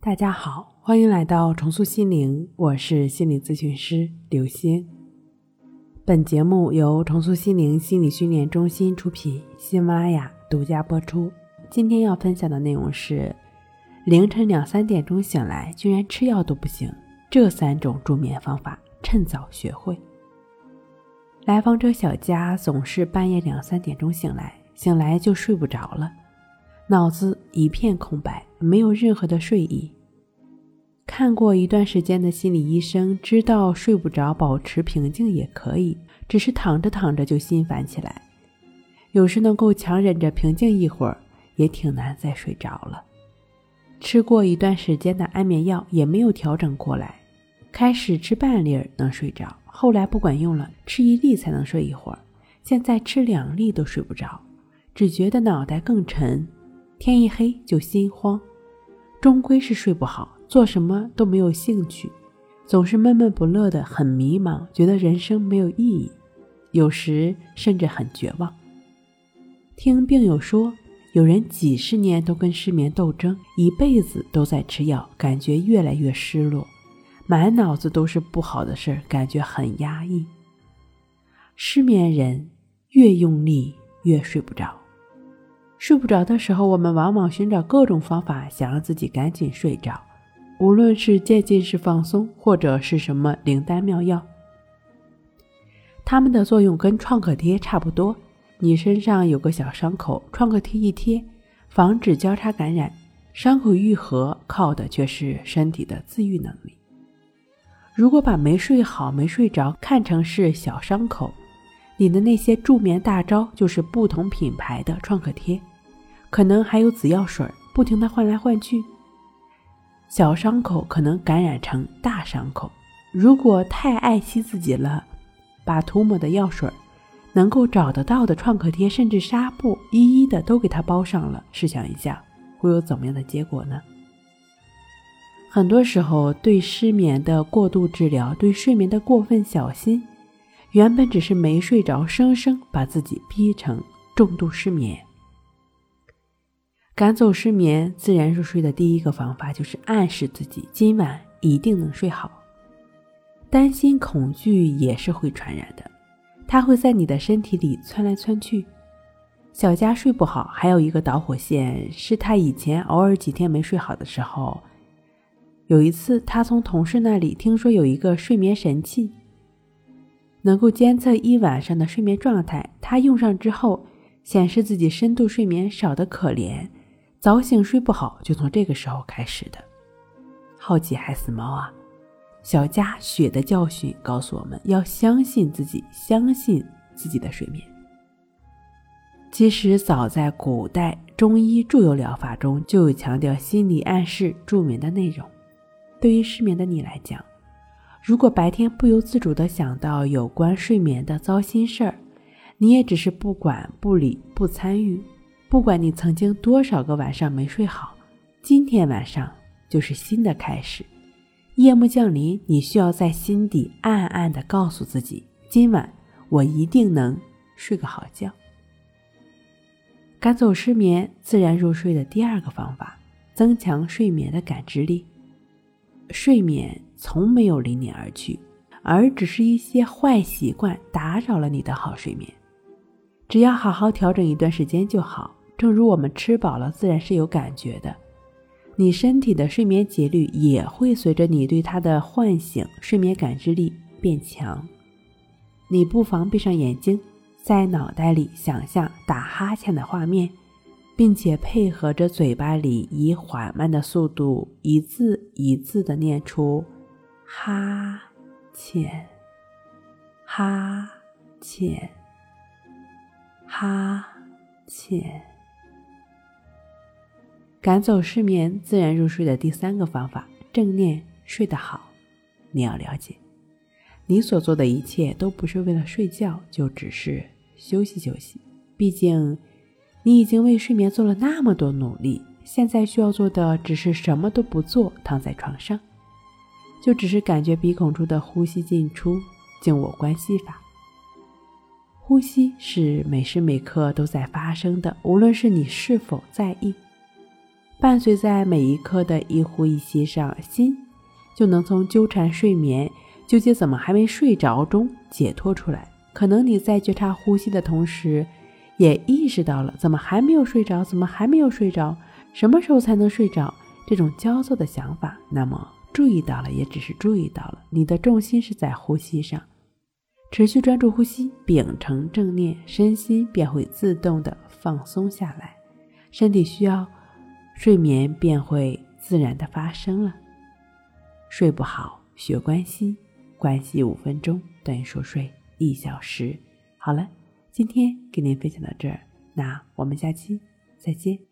大家好，欢迎来到重塑心灵，我是心理咨询师刘星。本节目由重塑心灵心理训练中心出品，喜马拉雅独家播出。今天要分享的内容是：凌晨两三点钟醒来，居然吃药都不行，这三种助眠方法趁早学会。来访者小佳总是半夜两三点钟醒来，醒来就睡不着了。脑子一片空白，没有任何的睡意。看过一段时间的心理医生，知道睡不着，保持平静也可以，只是躺着躺着就心烦起来。有时能够强忍着平静一会儿，也挺难再睡着了。吃过一段时间的安眠药，也没有调整过来。开始吃半粒儿能睡着，后来不管用了，吃一粒才能睡一会儿。现在吃两粒都睡不着，只觉得脑袋更沉。天一黑就心慌，终归是睡不好，做什么都没有兴趣，总是闷闷不乐的，很迷茫，觉得人生没有意义，有时甚至很绝望。听病友说，有人几十年都跟失眠斗争，一辈子都在吃药，感觉越来越失落，满脑子都是不好的事儿，感觉很压抑。失眠人越用力越睡不着。睡不着的时候，我们往往寻找各种方法，想让自己赶紧睡着。无论是渐进式放松，或者是什么灵丹妙药，它们的作用跟创可贴差不多。你身上有个小伤口，创可贴一贴，防止交叉感染。伤口愈合，靠的却是身体的自愈能力。如果把没睡好、没睡着看成是小伤口，你的那些助眠大招就是不同品牌的创可贴，可能还有紫药水，不停的换来换去。小伤口可能感染成大伤口。如果太爱惜自己了，把涂抹的药水、能够找得到的创可贴，甚至纱布，一一的都给它包上了。试想一下，会有怎么样的结果呢？很多时候，对失眠的过度治疗，对睡眠的过分小心。原本只是没睡着，生生把自己逼成重度失眠。赶走失眠、自然入睡的第一个方法就是暗示自己今晚一定能睡好。担心、恐惧也是会传染的，它会在你的身体里窜来窜去。小佳睡不好，还有一个导火线是他以前偶尔几天没睡好的时候，有一次他从同事那里听说有一个睡眠神器。能够监测一晚上的睡眠状态，他用上之后，显示自己深度睡眠少得可怜，早醒睡不好，就从这个时候开始的。好奇害死猫啊！小佳血的教训告诉我们要相信自己，相信自己的睡眠。其实早在古代中医助游疗法中就有强调心理暗示助眠的内容。对于失眠的你来讲，如果白天不由自主地想到有关睡眠的糟心事儿，你也只是不管不理不参与。不管你曾经多少个晚上没睡好，今天晚上就是新的开始。夜幕降临，你需要在心底暗暗地告诉自己：今晚我一定能睡个好觉。赶走失眠、自然入睡的第二个方法，增强睡眠的感知力。睡眠。从没有离你而去，而只是一些坏习惯打扰了你的好睡眠。只要好好调整一段时间就好。正如我们吃饱了，自然是有感觉的，你身体的睡眠节律也会随着你对它的唤醒，睡眠感知力变强。你不妨闭上眼睛，在脑袋里想象打哈欠的画面。并且配合着嘴巴里以缓慢的速度一字一字的念出。哈欠，哈欠，哈欠。赶走失眠、自然入睡的第三个方法，正念睡得好。你要了解，你所做的一切都不是为了睡觉，就只是休息休息。毕竟，你已经为睡眠做了那么多努力，现在需要做的只是什么都不做，躺在床上。就只是感觉鼻孔处的呼吸进出，静我关系法。呼吸是每时每刻都在发生的，无论是你是否在意。伴随在每一刻的一呼一吸上，心就能从纠缠睡眠、纠结怎么还没睡着中解脱出来。可能你在觉察呼吸的同时，也意识到了怎么还没有睡着，怎么还没有睡着，什么时候才能睡着？这种焦躁的想法，那么注意到了，也只是注意到了，你的重心是在呼吸上，持续专注呼吸，秉承正念，身心便会自动的放松下来，身体需要。睡眠便会自然的发生了。睡不好，学关系，关系五分钟等于熟睡一小时。好了，今天跟您分享到这儿，那我们下期再见。